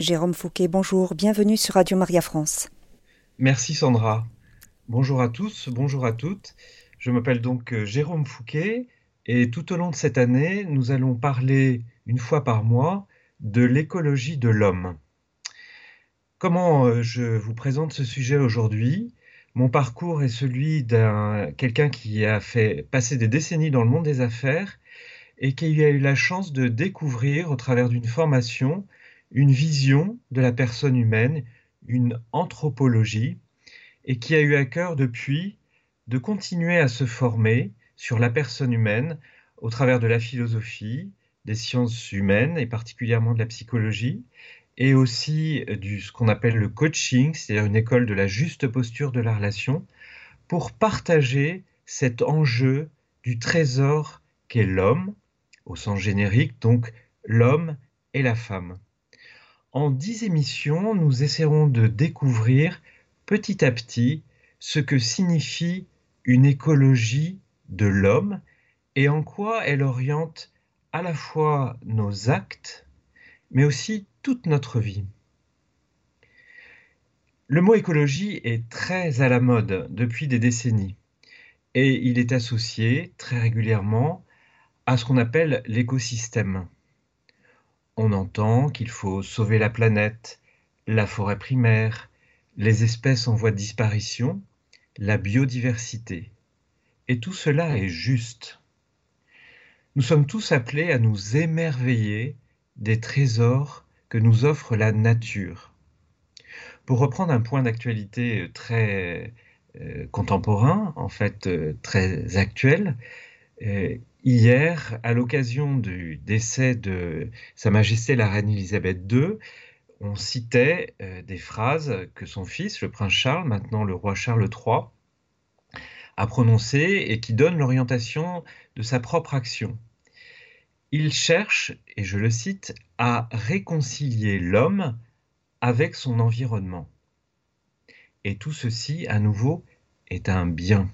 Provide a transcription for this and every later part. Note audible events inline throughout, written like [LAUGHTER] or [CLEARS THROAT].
Jérôme Fouquet, bonjour, bienvenue sur Radio Maria France. Merci Sandra. Bonjour à tous, bonjour à toutes. Je m'appelle donc euh, Jérôme Fouquet et tout au long de cette année, nous allons parler une fois par mois de l'écologie de l'homme. Comment euh, je vous présente ce sujet aujourd'hui? Mon parcours est celui d'un quelqu'un qui a fait passer des décennies dans le monde des affaires et qui a eu la chance de découvrir au travers d'une formation une vision de la personne humaine, une anthropologie, et qui a eu à cœur depuis de continuer à se former sur la personne humaine au travers de la philosophie, des sciences humaines et particulièrement de la psychologie, et aussi du ce qu'on appelle le coaching, c'est-à-dire une école de la juste posture de la relation, pour partager cet enjeu du trésor qu'est l'homme, au sens générique, donc l'homme et la femme. En dix émissions, nous essaierons de découvrir petit à petit ce que signifie une écologie de l'homme et en quoi elle oriente à la fois nos actes, mais aussi toute notre vie. Le mot écologie est très à la mode depuis des décennies et il est associé très régulièrement à ce qu'on appelle l'écosystème on entend qu'il faut sauver la planète, la forêt primaire, les espèces en voie de disparition, la biodiversité. Et tout cela est juste. Nous sommes tous appelés à nous émerveiller des trésors que nous offre la nature. Pour reprendre un point d'actualité très euh, contemporain, en fait euh, très actuel, euh, hier, à l'occasion du décès de Sa Majesté la Reine Elisabeth II, on citait euh, des phrases que son fils, le prince Charles, maintenant le roi Charles III, a prononcées et qui donnent l'orientation de sa propre action. Il cherche, et je le cite, à réconcilier l'homme avec son environnement. Et tout ceci, à nouveau, est un bien.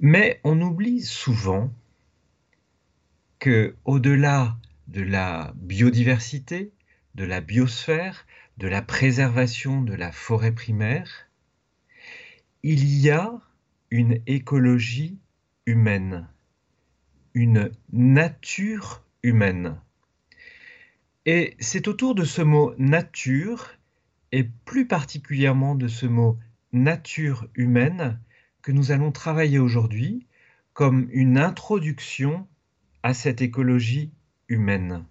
Mais on oublie souvent que au-delà de la biodiversité, de la biosphère, de la préservation de la forêt primaire, il y a une écologie humaine, une nature humaine. Et c'est autour de ce mot nature, et plus particulièrement de ce mot nature humaine, que nous allons travailler aujourd'hui comme une introduction à cette écologie humaine.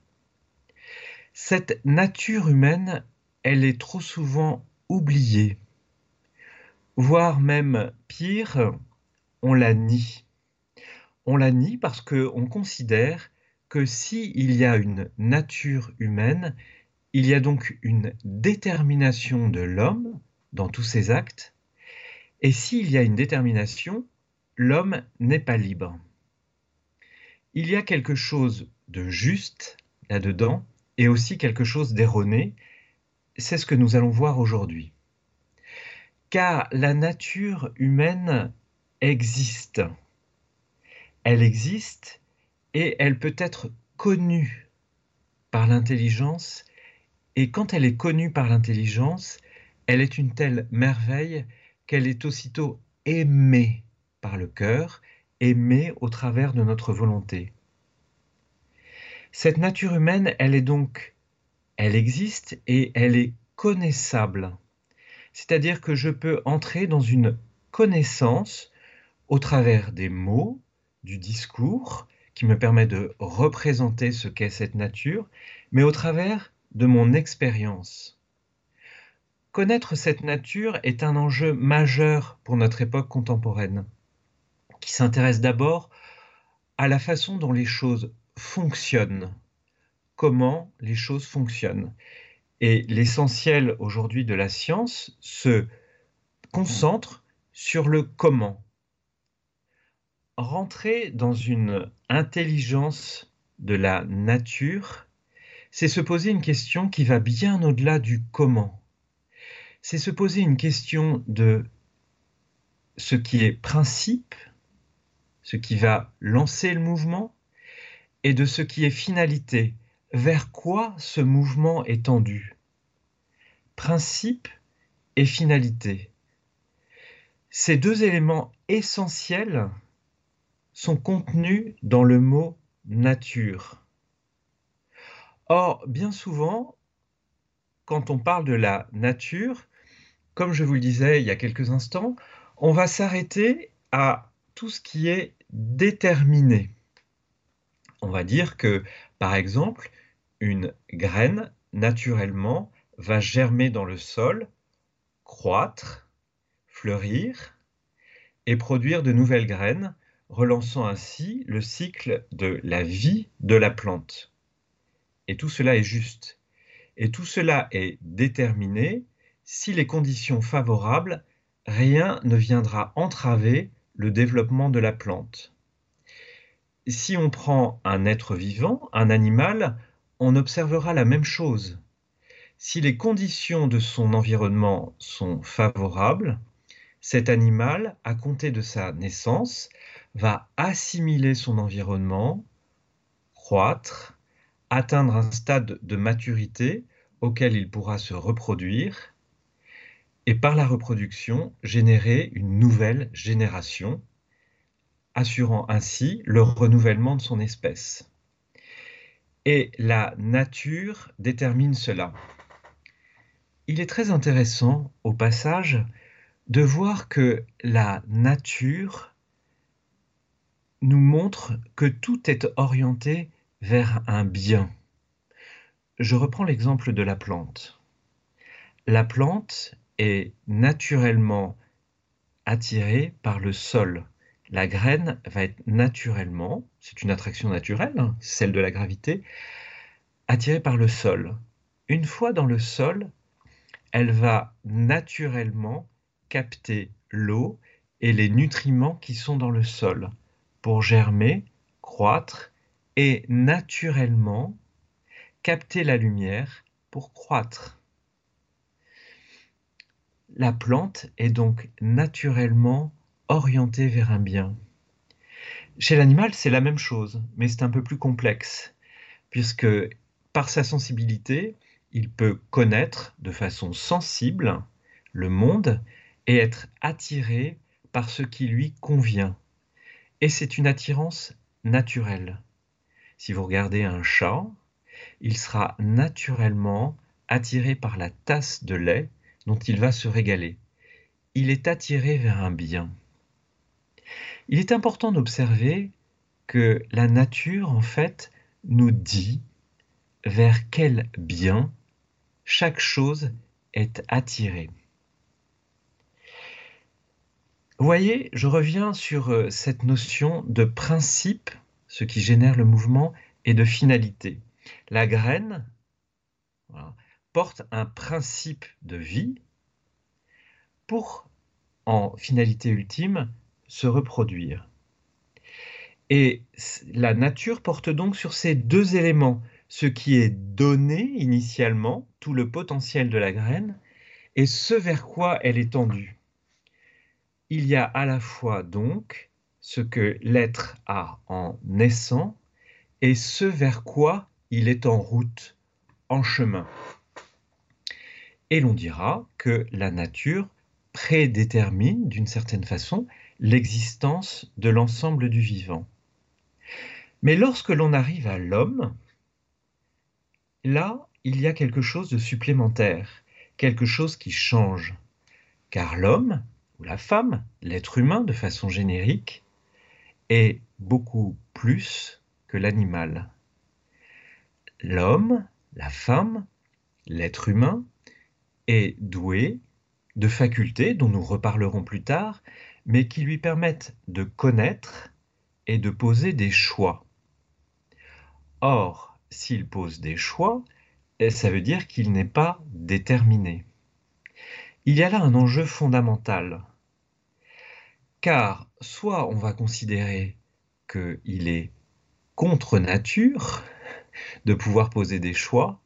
Cette nature humaine, elle est trop souvent oubliée, voire même pire, on la nie. On la nie parce qu'on considère que s'il y a une nature humaine, il y a donc une détermination de l'homme dans tous ses actes, et s'il y a une détermination, l'homme n'est pas libre. Il y a quelque chose de juste là-dedans et aussi quelque chose d'erroné. C'est ce que nous allons voir aujourd'hui. Car la nature humaine existe. Elle existe et elle peut être connue par l'intelligence. Et quand elle est connue par l'intelligence, elle est une telle merveille qu'elle est aussitôt aimée par le cœur, aimée au travers de notre volonté. Cette nature humaine, elle est donc, elle existe et elle est connaissable. C'est-à-dire que je peux entrer dans une connaissance au travers des mots, du discours, qui me permet de représenter ce qu'est cette nature, mais au travers de mon expérience. Connaître cette nature est un enjeu majeur pour notre époque contemporaine, qui s'intéresse d'abord à la façon dont les choses fonctionnent, comment les choses fonctionnent. Et l'essentiel aujourd'hui de la science se concentre sur le comment. Rentrer dans une intelligence de la nature, c'est se poser une question qui va bien au-delà du comment c'est se poser une question de ce qui est principe, ce qui va lancer le mouvement, et de ce qui est finalité, vers quoi ce mouvement est tendu? Principe et finalité. Ces deux éléments essentiels sont contenus dans le mot nature. Or, bien souvent, quand on parle de la nature, comme je vous le disais il y a quelques instants, on va s'arrêter à tout ce qui est déterminé. On va dire que, par exemple, une graine, naturellement, va germer dans le sol, croître, fleurir et produire de nouvelles graines, relançant ainsi le cycle de la vie de la plante. Et tout cela est juste. Et tout cela est déterminé si les conditions favorables, rien ne viendra entraver le développement de la plante. Si on prend un être vivant, un animal, on observera la même chose. Si les conditions de son environnement sont favorables, cet animal, à compter de sa naissance, va assimiler son environnement, croître, atteindre un stade de maturité auquel il pourra se reproduire et par la reproduction générer une nouvelle génération, assurant ainsi le renouvellement de son espèce. Et la nature détermine cela. Il est très intéressant au passage de voir que la nature nous montre que tout est orienté vers un bien. Je reprends l'exemple de la plante. La plante est naturellement attirée par le sol. La graine va être naturellement, c'est une attraction naturelle, hein, celle de la gravité, attirée par le sol. Une fois dans le sol, elle va naturellement capter l'eau et les nutriments qui sont dans le sol pour germer, croître et naturellement capter la lumière pour croître. La plante est donc naturellement orientée vers un bien. Chez l'animal, c'est la même chose, mais c'est un peu plus complexe, puisque par sa sensibilité, il peut connaître de façon sensible le monde et être attiré par ce qui lui convient. Et c'est une attirance naturelle. Si vous regardez un chat, il sera naturellement attiré par la tasse de lait dont il va se régaler. Il est attiré vers un bien. Il est important d'observer que la nature, en fait, nous dit vers quel bien chaque chose est attirée. Vous voyez, je reviens sur euh, cette notion de principe, ce qui génère le mouvement, et de finalité. La graine un principe de vie pour, en finalité ultime, se reproduire. Et la nature porte donc sur ces deux éléments, ce qui est donné initialement, tout le potentiel de la graine, et ce vers quoi elle est tendue il y a à la fois donc ce que l'être a en naissant et ce vers quoi il est en route, en chemin. Et l'on dira que la nature prédétermine d'une certaine façon l'existence de l'ensemble du vivant. Mais lorsque l'on arrive à l'homme, là, il y a quelque chose de supplémentaire, quelque chose qui change. Car l'homme, ou la femme, l'être humain de façon générique, est beaucoup plus que l'animal. L'homme, la femme, l'être humain est doué de facultés dont nous reparlerons plus tard, mais qui lui permettent de connaître et de poser des choix. Or, s'il pose des choix, ça veut dire qu'il n'est pas déterminé. Il y a là un enjeu fondamental. Car soit on va considérer qu'il est contre nature de pouvoir poser des choix,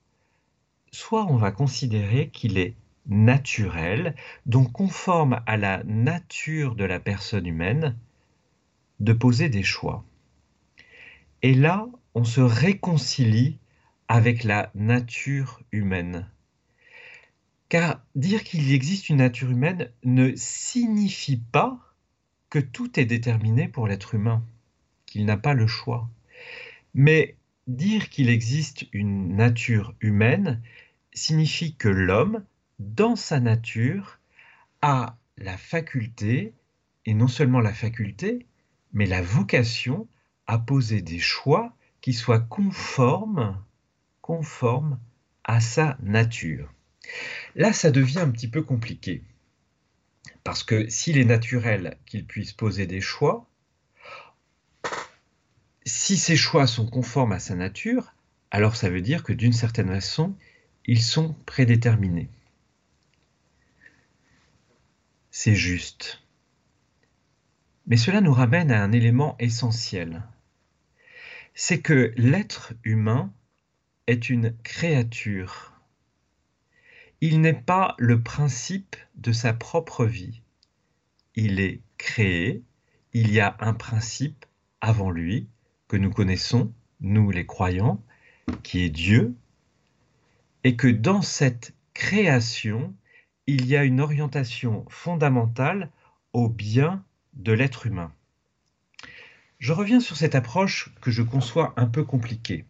soit on va considérer qu'il est naturel, donc conforme à la nature de la personne humaine, de poser des choix. Et là, on se réconcilie avec la nature humaine. Car dire qu'il existe une nature humaine ne signifie pas que tout est déterminé pour l'être humain, qu'il n'a pas le choix. Mais dire qu'il existe une nature humaine signifie que l'homme, dans sa nature, a la faculté, et non seulement la faculté, mais la vocation à poser des choix qui soient conformes, à sa nature. Là, ça devient un petit peu compliqué. Parce que s'il est naturel qu'il puisse poser des choix, si ces choix sont conformes à sa nature, alors ça veut dire que d'une certaine façon, ils sont prédéterminés. C'est juste. Mais cela nous ramène à un élément essentiel. C'est que l'être humain est une créature il n'est pas le principe de sa propre vie. Il est créé, il y a un principe avant lui que nous connaissons, nous les croyants, qui est Dieu, et que dans cette création, il y a une orientation fondamentale au bien de l'être humain. Je reviens sur cette approche que je conçois un peu compliquée.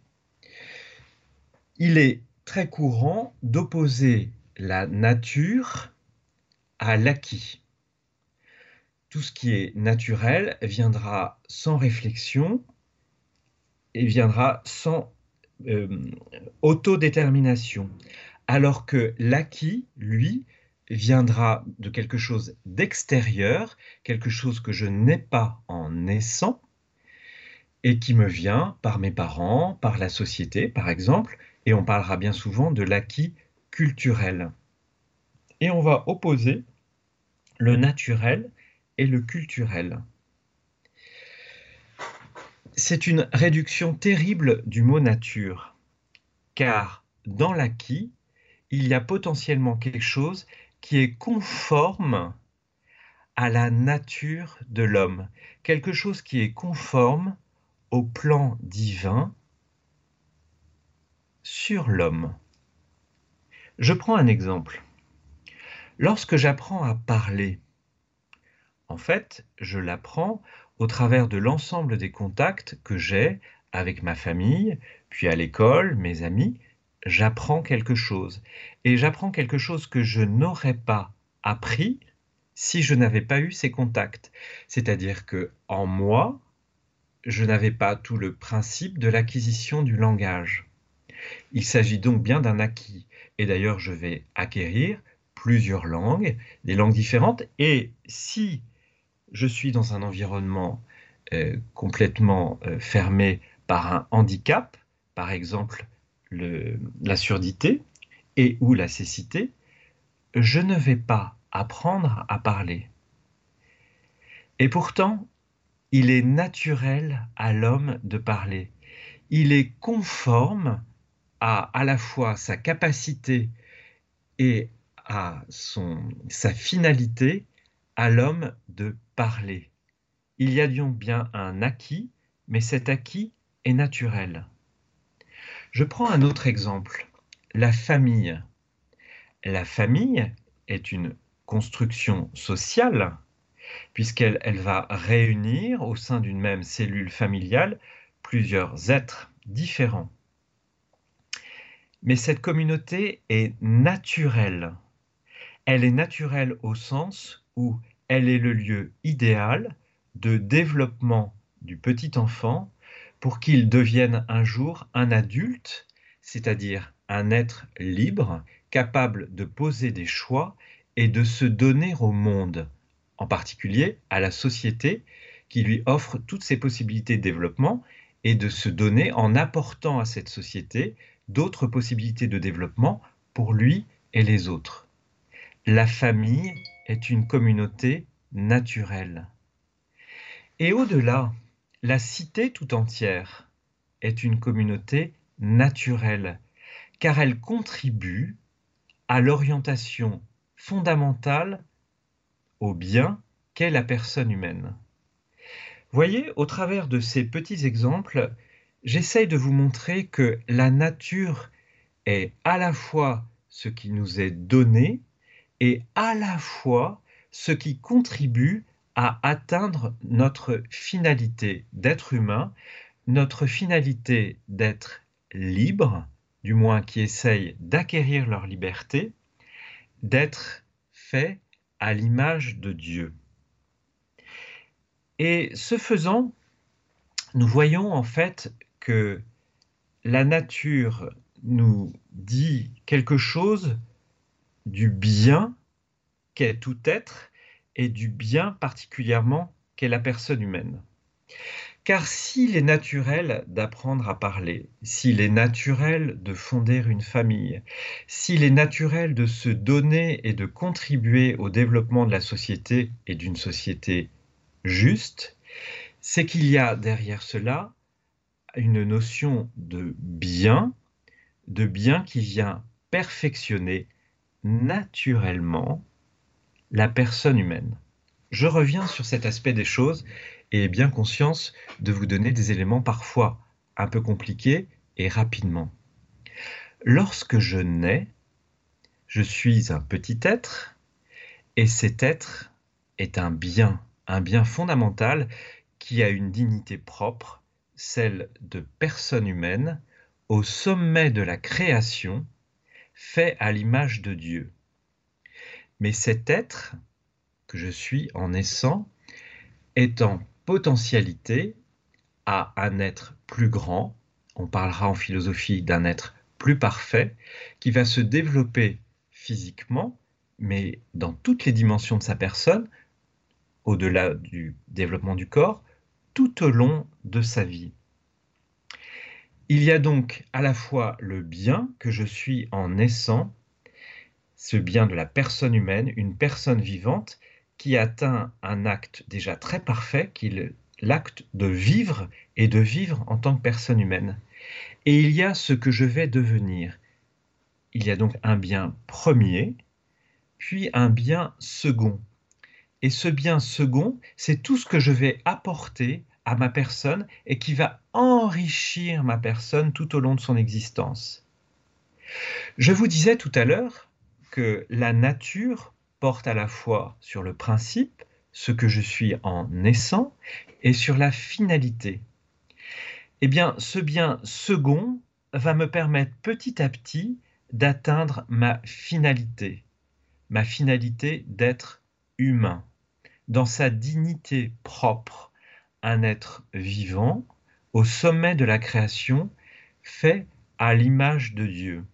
Il est très courant d'opposer la nature à l'acquis. Tout ce qui est naturel viendra sans réflexion et viendra sans euh, autodétermination, alors que l'acquis, lui, viendra de quelque chose d'extérieur, quelque chose que je n'ai pas en naissant, et qui me vient par mes parents, par la société, par exemple, et on parlera bien souvent de l'acquis culturel. Et on va opposer le naturel et le culturel. C'est une réduction terrible du mot nature, car dans l'acquis, il y a potentiellement quelque chose qui est conforme à la nature de l'homme, quelque chose qui est conforme au plan divin sur l'homme. Je prends un exemple. Lorsque j'apprends à parler, en fait, je l'apprends au travers de l'ensemble des contacts que j'ai avec ma famille, puis à l'école, mes amis, j'apprends quelque chose. Et j'apprends quelque chose que je n'aurais pas appris si je n'avais pas eu ces contacts. C'est-à-dire que en moi, je n'avais pas tout le principe de l'acquisition du langage. Il s'agit donc bien d'un acquis. Et d'ailleurs, je vais acquérir plusieurs langues, des langues différentes. Et si je suis dans un environnement euh, complètement euh, fermé par un handicap, par exemple la surdité et ou la cécité, je ne vais pas apprendre à parler. Et pourtant, il est naturel à l'homme de parler. Il est conforme à la fois sa capacité et à sa finalité l'homme de parler. Il y a donc bien un acquis, mais cet acquis est naturel. Je prends un autre exemple, la famille. La famille est une construction sociale, puisqu'elle elle va réunir au sein d'une même cellule familiale plusieurs êtres différents. Mais cette communauté est naturelle. Elle est naturelle au sens où elle est le lieu idéal de développement du petit enfant pour qu'il devienne un jour un adulte, c'est-à-dire un être libre, capable de poser des choix et de se donner au monde, en particulier à la société qui lui offre toutes ces possibilités de développement et de se donner en apportant à cette société d'autres possibilités de développement pour lui et les autres. La famille est une communauté naturelle. Et au-delà, la cité tout entière est une communauté naturelle, car elle contribue à l'orientation fondamentale au bien qu'est la personne humaine. Voyez, au travers de ces petits exemples, j'essaye de vous montrer que la nature est à la fois ce qui nous est donné et à la fois ce qui contribue à atteindre notre finalité d'être humain, notre finalité d'être libre, du moins qui essaye d'acquérir leur liberté, d'être fait à l'image de Dieu. Et ce faisant, nous voyons en fait que la nature nous dit quelque chose du bien qu'est tout être et du bien particulièrement qu'est la personne humaine. Car s'il est naturel d'apprendre à parler, s'il est naturel de fonder une famille, s'il est naturel de se donner et de contribuer au développement de la société et d'une société juste, c'est qu'il y a derrière cela une notion de bien, de bien qui vient perfectionner naturellement la personne humaine. Je reviens sur cet aspect des choses et bien conscience de vous donner des éléments parfois un peu compliqués et rapidement. Lorsque je nais, je suis un petit être et cet être est un bien, un bien fondamental qui a une dignité propre, celle de personne humaine, au sommet de la création, fait à l'image de Dieu. Mais cet être que je suis en naissant est en potentialité à un être plus grand, on parlera en philosophie d'un être plus parfait, qui va se développer physiquement, mais dans toutes les dimensions de sa personne, au-delà du développement du corps, tout au long de sa vie. Il y a donc à la fois le bien que je suis en naissant, ce bien de la personne humaine, une personne vivante qui atteint un acte déjà très parfait, l'acte de vivre et de vivre en tant que personne humaine. Et il y a ce que je vais devenir. Il y a donc un bien premier, puis un bien second. Et ce bien second, c'est tout ce que je vais apporter à ma personne et qui va enrichir ma personne tout au long de son existence. Je vous disais tout à l'heure que la nature porte à la fois sur le principe, ce que je suis en naissant, et sur la finalité. Eh bien, ce bien second va me permettre petit à petit d'atteindre ma finalité, ma finalité d'être humain, dans sa dignité propre, un être vivant, au sommet de la création, fait à l'image de Dieu.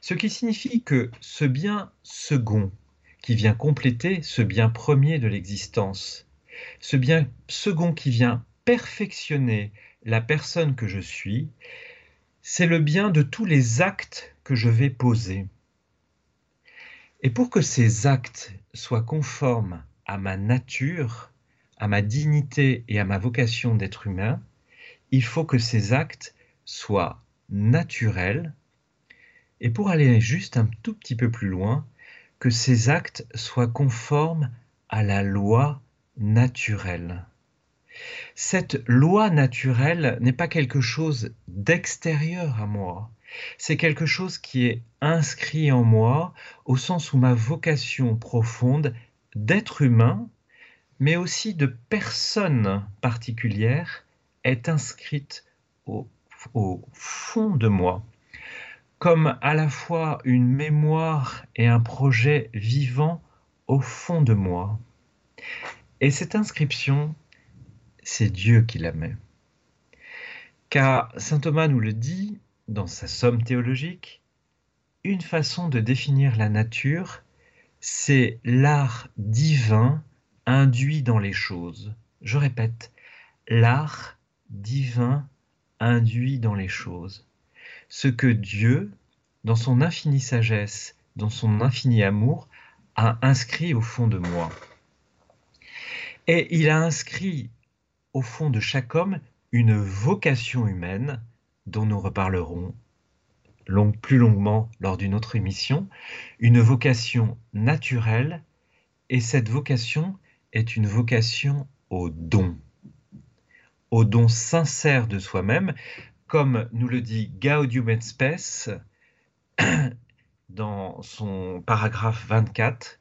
Ce qui signifie que ce bien second, qui vient compléter ce bien premier de l'existence, ce bien second qui vient perfectionner la personne que je suis, c'est le bien de tous les actes que je vais poser. Et pour que ces actes soient conformes à ma nature, à ma dignité et à ma vocation d'être humain, il faut que ces actes soient naturels. Et pour aller juste un tout petit peu plus loin, que ces actes soient conformes à la loi naturelle. Cette loi naturelle n'est pas quelque chose d'extérieur à moi, c'est quelque chose qui est inscrit en moi au sens où ma vocation profonde d'être humain, mais aussi de personne particulière, est inscrite au, au fond de moi comme à la fois une mémoire et un projet vivant au fond de moi. Et cette inscription, c'est Dieu qui la met. Car Saint Thomas nous le dit dans sa somme théologique, une façon de définir la nature, c'est l'art divin induit dans les choses. Je répète, l'art divin induit dans les choses ce que Dieu, dans son infinie sagesse, dans son infini amour, a inscrit au fond de moi. Et il a inscrit au fond de chaque homme une vocation humaine dont nous reparlerons plus longuement lors d'une autre émission, une vocation naturelle, et cette vocation est une vocation au don, au don sincère de soi-même, comme nous le dit Gaudium et Spes [CLEARS THROAT] dans son paragraphe 24,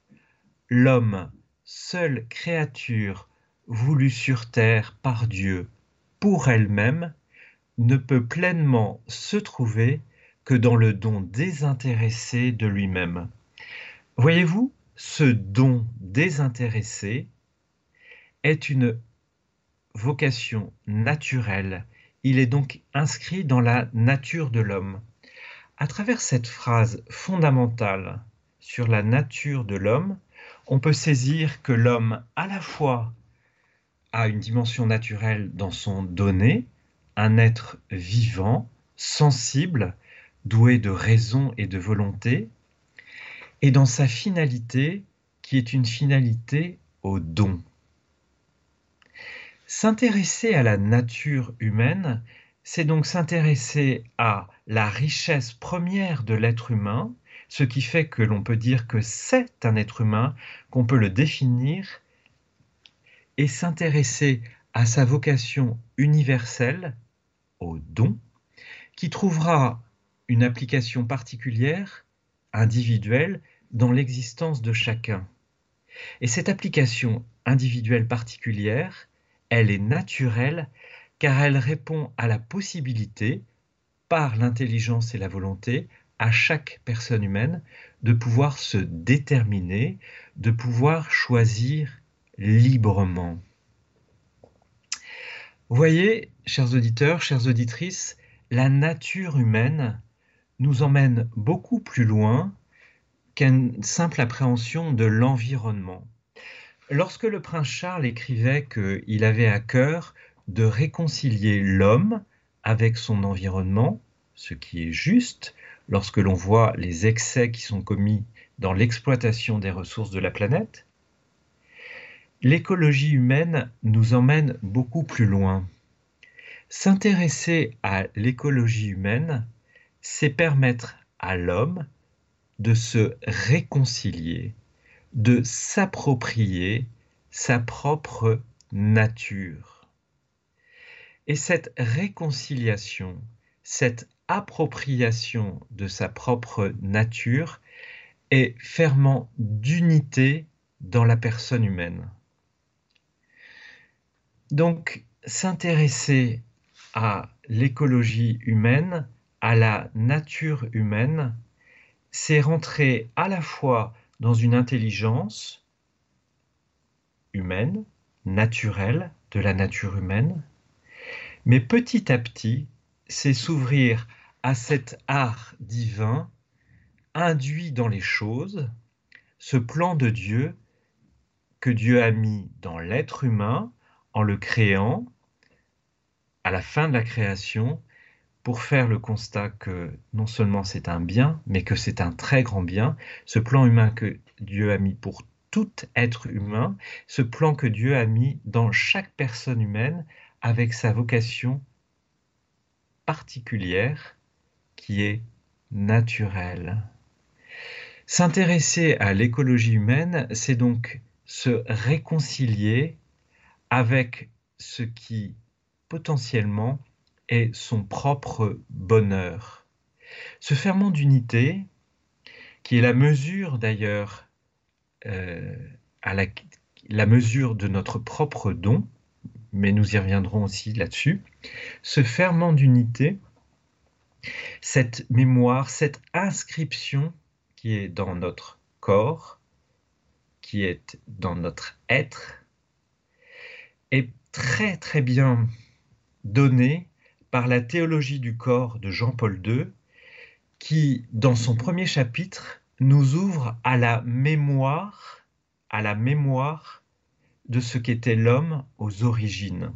l'homme, seule créature voulue sur terre par Dieu pour elle-même, ne peut pleinement se trouver que dans le don désintéressé de lui-même. Voyez-vous, ce don désintéressé est une vocation naturelle. Il est donc inscrit dans la nature de l'homme. À travers cette phrase fondamentale sur la nature de l'homme, on peut saisir que l'homme à la fois a une dimension naturelle dans son donné, un être vivant, sensible, doué de raison et de volonté, et dans sa finalité, qui est une finalité au don. S'intéresser à la nature humaine, c'est donc s'intéresser à la richesse première de l'être humain, ce qui fait que l'on peut dire que c'est un être humain, qu'on peut le définir, et s'intéresser à sa vocation universelle, au don, qui trouvera une application particulière, individuelle, dans l'existence de chacun. Et cette application individuelle particulière, elle est naturelle car elle répond à la possibilité, par l'intelligence et la volonté, à chaque personne humaine de pouvoir se déterminer, de pouvoir choisir librement. Voyez, chers auditeurs, chères auditrices, la nature humaine nous emmène beaucoup plus loin qu'une simple appréhension de l'environnement. Lorsque le prince Charles écrivait qu'il avait à cœur de réconcilier l'homme avec son environnement, ce qui est juste lorsque l'on voit les excès qui sont commis dans l'exploitation des ressources de la planète, l'écologie humaine nous emmène beaucoup plus loin. S'intéresser à l'écologie humaine, c'est permettre à l'homme de se réconcilier, de s'approprier sa propre nature. Et cette réconciliation, cette appropriation de sa propre nature est ferment d'unité dans la personne humaine. Donc, s'intéresser à l'écologie humaine, à la nature humaine, c'est rentrer à la fois dans une intelligence humaine, naturelle, de la nature humaine, mais petit à petit, c'est s'ouvrir à cet art divin induit dans les choses, ce plan de Dieu que Dieu a mis dans l'être humain en le créant à la fin de la création pour faire le constat que non seulement c'est un bien, mais que c'est un très grand bien, ce plan humain que Dieu a mis pour tout être humain, ce plan que Dieu a mis dans chaque personne humaine avec sa vocation particulière qui est naturelle. S'intéresser à l'écologie humaine, c'est donc se réconcilier avec ce qui potentiellement est son propre bonheur. Ce ferment d'unité, qui est la mesure d'ailleurs, euh, la, la mesure de notre propre don, mais nous y reviendrons aussi là-dessus, ce ferment d'unité, cette mémoire, cette inscription qui est dans notre corps, qui est dans notre être, est très très bien donnée par la théologie du corps de Jean-Paul II, qui, dans son premier chapitre, nous ouvre à la mémoire, à la mémoire de ce qu'était l'homme aux origines.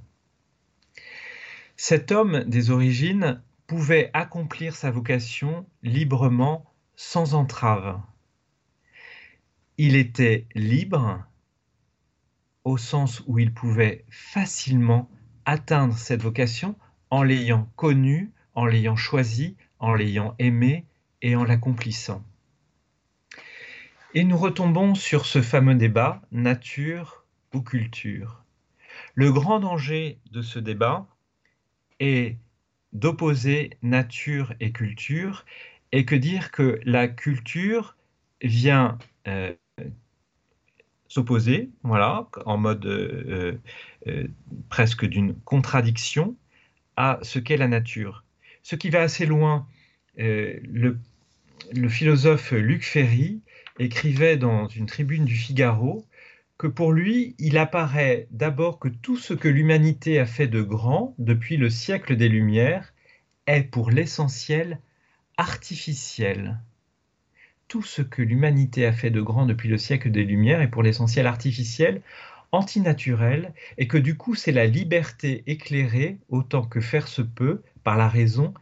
Cet homme des origines pouvait accomplir sa vocation librement, sans entrave. Il était libre au sens où il pouvait facilement atteindre cette vocation en l'ayant connu, en l'ayant choisi, en l'ayant aimé et en l'accomplissant. Et nous retombons sur ce fameux débat nature ou culture. Le grand danger de ce débat est d'opposer nature et culture et que dire que la culture vient euh, s'opposer, voilà, en mode euh, euh, presque d'une contradiction à ce qu'est la nature. Ce qui va assez loin, le, le, philosophe Luc Ferry écrivait dans une tribune du Figaro que pour lui, il apparaît d'abord que tout ce que l'humanité a fait de grand depuis le siècle des Lumières est pour l'essentiel artificiel. Tout ce que l'humanité a fait de grand depuis le siècle des Lumières est pour l'essentiel artificiel, antinaturel, et que du coup c'est la liberté éclairée autant que faire se peut par la raison.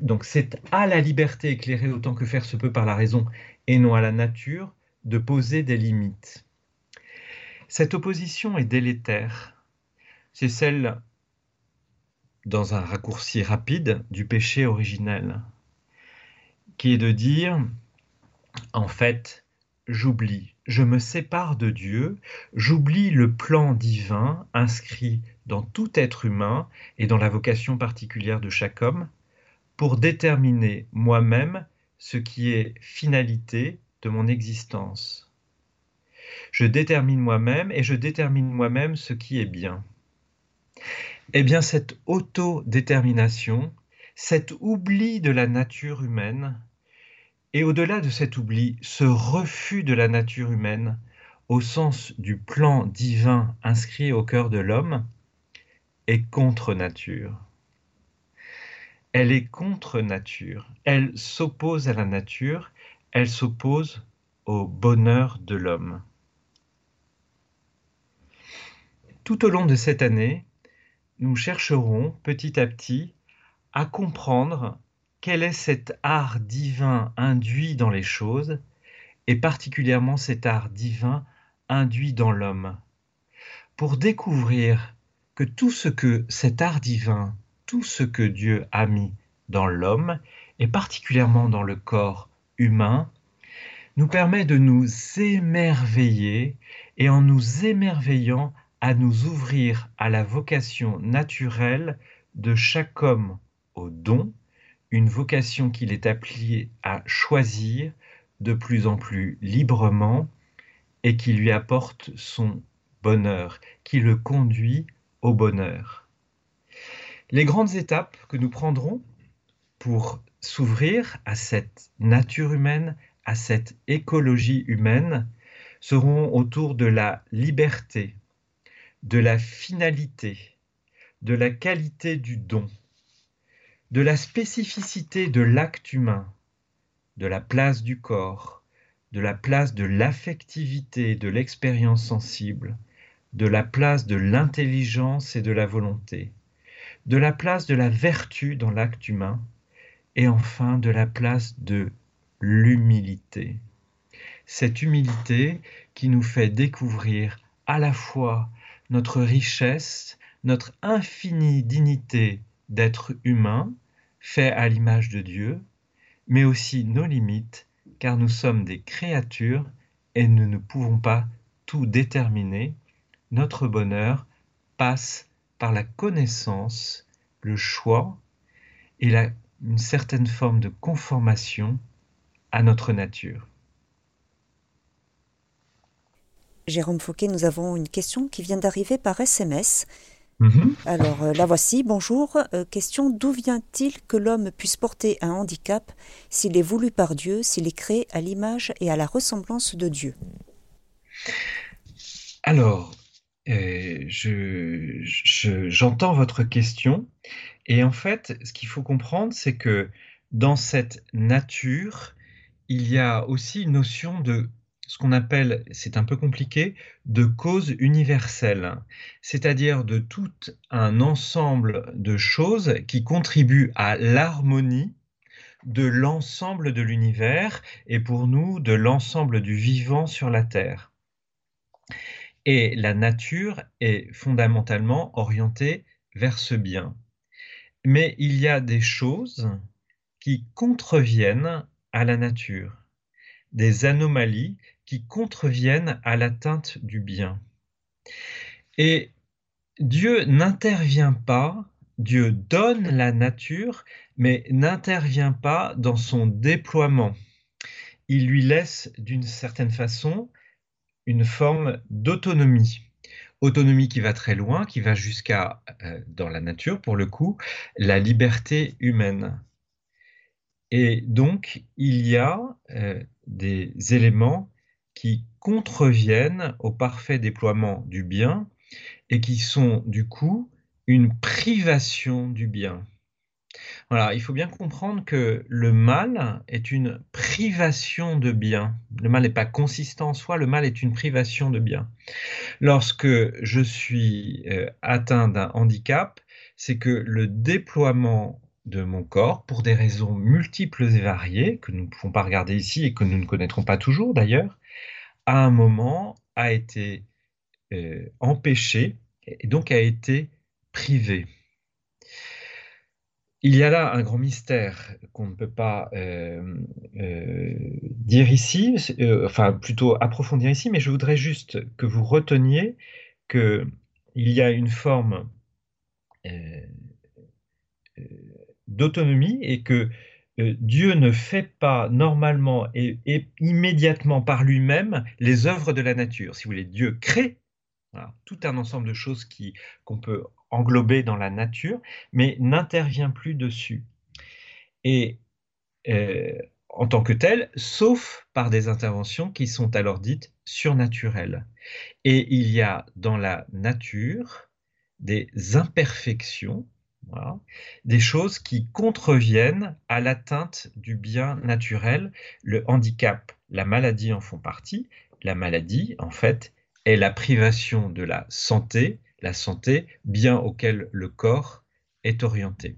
Donc c'est à la liberté éclairée autant que faire se peut par la raison et non à la nature de poser des limites. Cette opposition est délétère. C'est celle, dans un raccourci rapide, du péché originel qui est de dire, en fait, j'oublie, je me sépare de Dieu, j'oublie le plan divin inscrit dans tout être humain et dans la vocation particulière de chaque homme, pour déterminer moi-même ce qui est finalité de mon existence. Je détermine moi-même et je détermine moi-même ce qui est bien. Eh bien, cette autodétermination, cet oubli de la nature humaine, et au-delà de cet oubli, ce refus de la nature humaine, au sens du plan divin inscrit au cœur de l'homme, est contre nature. Elle est contre nature, elle s'oppose à la nature, elle s'oppose au bonheur de l'homme. Tout au long de cette année, nous chercherons petit à petit à comprendre quel est cet art divin induit dans les choses, et particulièrement cet art divin induit dans l'homme, pour découvrir que tout ce que cet art divin, tout ce que Dieu a mis dans l'homme, et particulièrement dans le corps humain, nous permet de nous émerveiller et en nous émerveillant à nous ouvrir à la vocation naturelle de chaque homme au don une vocation qu'il est appelé à choisir de plus en plus librement et qui lui apporte son bonheur, qui le conduit au bonheur. Les grandes étapes que nous prendrons pour s'ouvrir à cette nature humaine, à cette écologie humaine, seront autour de la liberté, de la finalité, de la qualité du don de la spécificité de l'acte humain, de la place du corps, de la place de l'affectivité, de l'expérience sensible, de la place de l'intelligence et de la volonté, de la place de la vertu dans l'acte humain, et enfin de la place de l'humilité. Cette humilité qui nous fait découvrir à la fois notre richesse, notre infinie dignité d'être humain, fait à l'image de Dieu, mais aussi nos limites, car nous sommes des créatures et nous ne pouvons pas tout déterminer. Notre bonheur passe par la connaissance, le choix et une certaine forme de conformation à notre nature. Jérôme Fauquet, nous avons une question qui vient d'arriver par SMS. Mhm. Alors euh, la voici, bonjour. Euh, question, d'où vient-il que l'homme puisse porter un handicap s'il est voulu par Dieu, s'il est créé à l'image et à la ressemblance de Dieu? Alors, euh, j'entends votre question et en fait, ce qu'il faut comprendre, c'est que dans cette nature, il y a aussi une notion de ce qu'on appelle, c'est un peu compliqué, de cause universelle, c'est-à-dire de tout un ensemble de choses qui contribuent à l'harmonie de l'ensemble de l'univers et pour nous de l'ensemble du vivant sur la Terre. Et la nature est fondamentalement orientée vers ce bien. Mais il y a des choses qui contreviennent à la nature, des anomalies qui contreviennent à l'atteinte du bien. Et Dieu n'intervient pas, Dieu donne la nature, mais n'intervient pas dans son déploiement. Il lui laisse d'une certaine façon une forme d'autonomie. Autonomie qui va très loin, qui va jusqu'à, euh, dans la nature pour le coup, la liberté humaine. Et donc, il y a euh, des éléments qui contreviennent au parfait déploiement du bien et qui sont du coup une privation du bien. Voilà, il faut bien comprendre que le mal est une privation de bien. Le mal n'est pas consistant en soi, le mal est une privation de bien. Lorsque je suis euh, atteint d'un handicap, c'est que le déploiement de mon corps, pour des raisons multiples et variées, que nous ne pouvons pas regarder ici et que nous ne connaîtrons pas toujours d'ailleurs, à un moment a été euh, empêché et donc a été privé. Il y a là un grand mystère qu'on ne peut pas euh, euh, dire ici, enfin plutôt approfondir ici, mais je voudrais juste que vous reteniez qu'il y a une forme d'autonomie et que euh, Dieu ne fait pas normalement et, immédiatement par lui-même les œuvres de la nature. Si vous voulez, Dieu crée tout un ensemble de choses qu'on peut englober dans la nature, mais n'intervient plus dessus. Et euh, en tant que tel, sauf par des interventions qui sont alors dites surnaturelles. Et il y a dans la nature des imperfections des choses qui contreviennent à l'atteinte du bien naturel. Le handicap, la maladie en font partie. La maladie, en fait, est la privation de la santé, la santé, bien auquel le corps est orienté.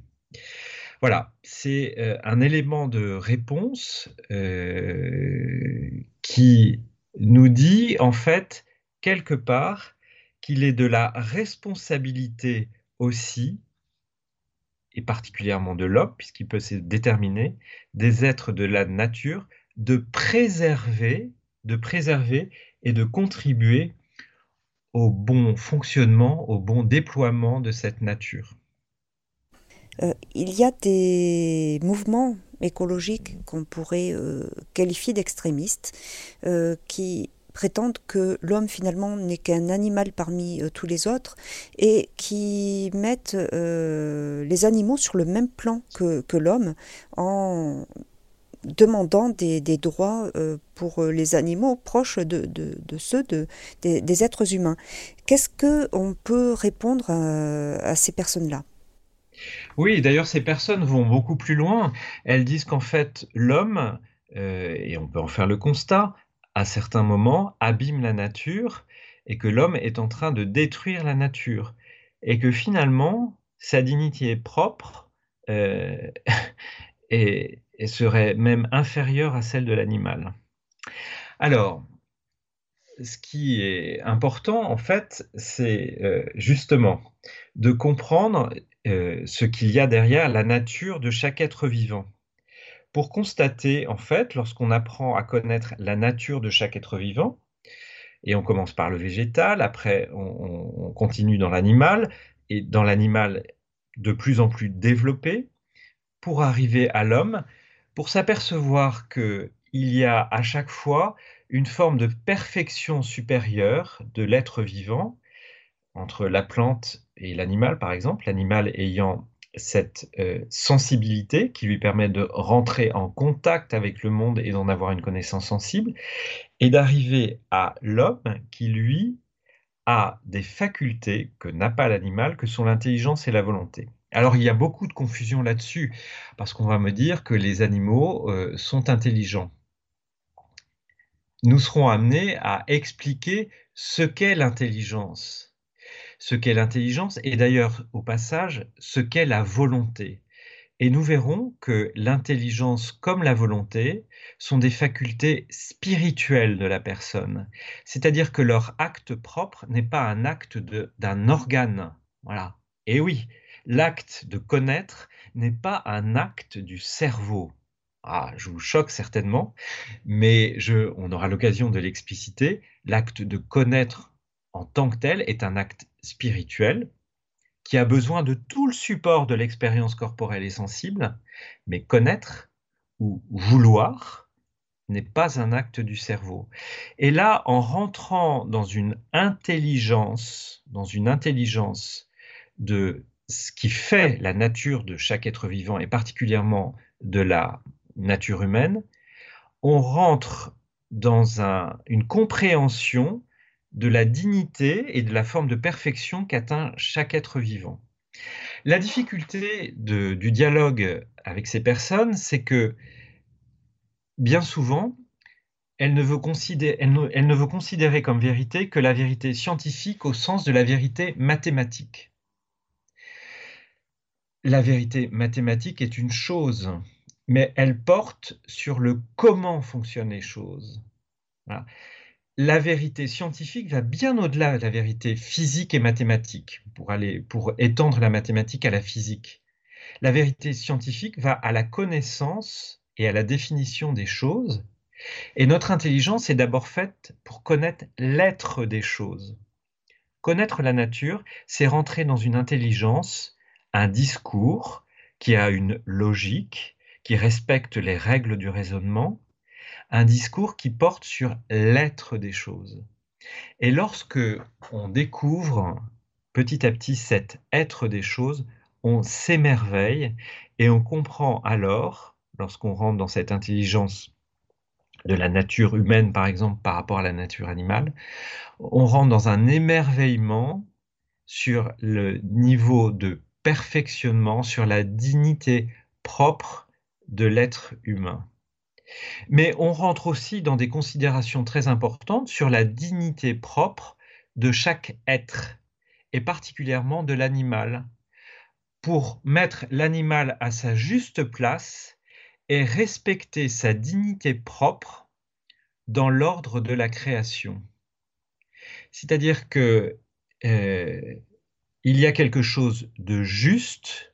Voilà, c'est euh, un élément de réponse euh, qui nous dit en fait quelque part qu'il est de la responsabilité aussi et particulièrement de l'homme, puisqu'il peut se déterminer, des êtres de la nature, de préserver, de préserver et de contribuer au bon fonctionnement, au bon déploiement de cette nature. Euh, il y a des mouvements écologiques qu'on pourrait euh, qualifier d'extrémistes euh, qui prétendent que l'homme finalement n'est qu'un animal parmi euh, tous les autres et qui mettent euh, les animaux sur le même plan que, l'homme en demandant des, droits euh, pour les animaux proches de, ceux de, des, êtres humains. Qu'est-ce qu'on peut répondre à, ces personnes-là? Oui, d'ailleurs, ces personnes vont beaucoup plus loin. Elles disent qu'en fait, l'homme, et on peut en faire le constat, à certains moments, abîme la nature et que l'homme est en train de détruire la nature et que finalement, sa dignité propre euh, [LAUGHS] et, serait même inférieure à celle de l'animal. Alors, ce qui est important, en fait, c'est euh, justement de comprendre euh, ce qu'il y a derrière la nature de chaque être vivant pour constater, en fait, lorsqu'on apprend à connaître la nature de chaque être vivant, et on commence par le végétal, après on, continue dans l'animal, et dans l'animal de plus en plus développé, pour arriver à l'homme, pour s'apercevoir qu'il y a à chaque fois une forme de perfection supérieure de l'être vivant, entre la plante et l'animal par exemple, l'animal ayant cette euh, sensibilité qui lui permet de rentrer en contact avec le monde et d'en avoir une connaissance sensible, et d'arriver à l'homme qui, lui, a des facultés que n'a pas l'animal, que sont l'intelligence et la volonté. Alors il y a beaucoup de confusion là-dessus, parce qu'on va me dire que les animaux euh, sont intelligents. Nous serons amenés à expliquer ce qu'est l'intelligence ce qu'est l'intelligence et d'ailleurs au passage ce qu'est la volonté. Et nous verrons que l'intelligence comme la volonté sont des facultés spirituelles de la personne. C'est-à-dire que leur acte propre n'est pas un acte d'un organe. Voilà. Et oui, l'acte de connaître n'est pas un acte du cerveau. Ah, je vous choque certainement, mais je, on aura l'occasion de l'expliciter. L'acte de connaître en tant que tel, est un acte spirituel qui a besoin de tout le support de l'expérience corporelle et sensible, mais connaître ou vouloir n'est pas un acte du cerveau. Et là, en rentrant dans une intelligence, dans une intelligence de ce qui fait la nature de chaque être vivant et particulièrement de la nature humaine, on rentre dans une compréhension de la dignité et de la forme de perfection qu'atteint chaque être vivant. La difficulté du dialogue avec ces personnes, c'est que bien souvent, elle ne, veut considérer, elle ne veut considérer comme vérité que la vérité scientifique au sens de la vérité mathématique. La vérité mathématique est une chose, mais elle porte sur le comment fonctionnent les choses. La vérité scientifique va bien au-delà de la vérité physique et mathématique, pour, aller, pour étendre la mathématique à la physique. La vérité scientifique va à la connaissance et à la définition des choses, et notre intelligence est d'abord faite pour connaître l'être des choses. Connaître la nature, c'est rentrer dans une intelligence, un discours qui a une logique, qui respecte les règles du raisonnement, un discours qui porte sur l'être des choses. Et lorsque on découvre petit à petit cet être des choses, on s'émerveille et on comprend alors, lorsqu'on rentre dans cette intelligence de la nature humaine, par exemple, par rapport à la nature animale, on rentre dans un émerveillement sur le niveau de perfectionnement, sur la dignité propre de l'être humain. Mais on rentre aussi dans des considérations très importantes sur la dignité propre de chaque être, et particulièrement de l'animal, pour mettre l'animal à sa juste place et respecter sa dignité propre dans l'ordre de la création. C'est-à-dire que euh, il y a quelque chose de juste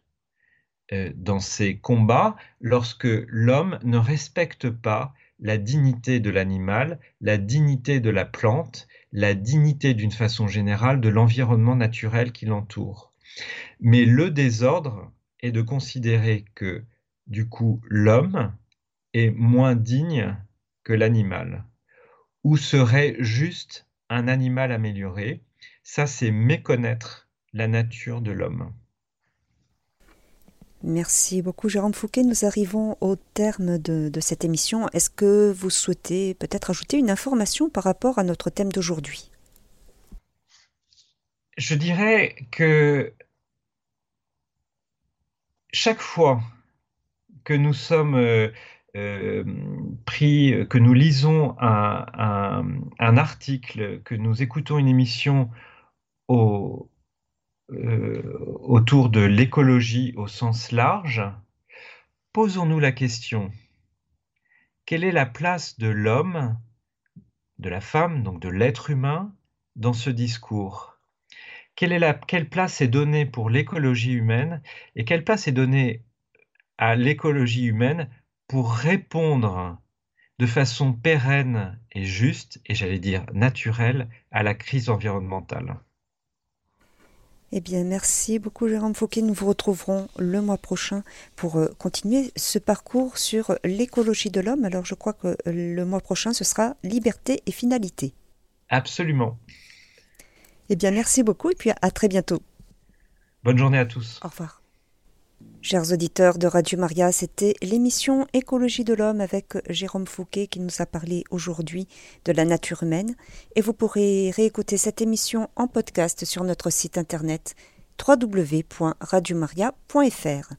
dans ces combats lorsque l'homme ne respecte pas la dignité de l'animal, la dignité de la plante, la dignité d'une façon générale de l'environnement naturel qui l'entoure. Mais le désordre est de considérer que, du coup, l'homme est moins digne que l'animal, ou serait juste un animal amélioré. Ça, c'est méconnaître la nature de l'homme. Merci beaucoup Jérôme Fouquet. Nous arrivons au terme de, cette émission. Est-ce que vous souhaitez peut-être ajouter une information par rapport à notre thème d'aujourd'hui? Je dirais que chaque fois que nous sommes euh, euh, pris, que nous lisons un, un, article, que nous écoutons une émission au, autour de l'écologie au sens large, posons-nous la question, quelle est la place de l'homme, de la femme, donc de l'être humain, dans ce discours? Quelle place est donnée pour l'écologie humaine et quelle place est donnée à l'écologie humaine pour répondre de façon pérenne et juste, et j'allais dire naturelle, à la crise environnementale? Eh bien, merci beaucoup Jérôme Fauquet. Nous vous retrouverons le mois prochain pour euh, continuer ce parcours sur l'écologie de l'homme. Alors, je crois que le mois prochain, ce sera liberté et finalité. Absolument. Eh bien, merci beaucoup et puis à très bientôt. Bonne journée à tous. Au revoir. Chers auditeurs de Radio Maria, c'était l'émission Écologie de l'homme avec Jérôme Fouquet qui nous a parlé aujourd'hui de la nature humaine et vous pourrez réécouter cette émission en podcast sur notre site internet www.radiomaria.fr.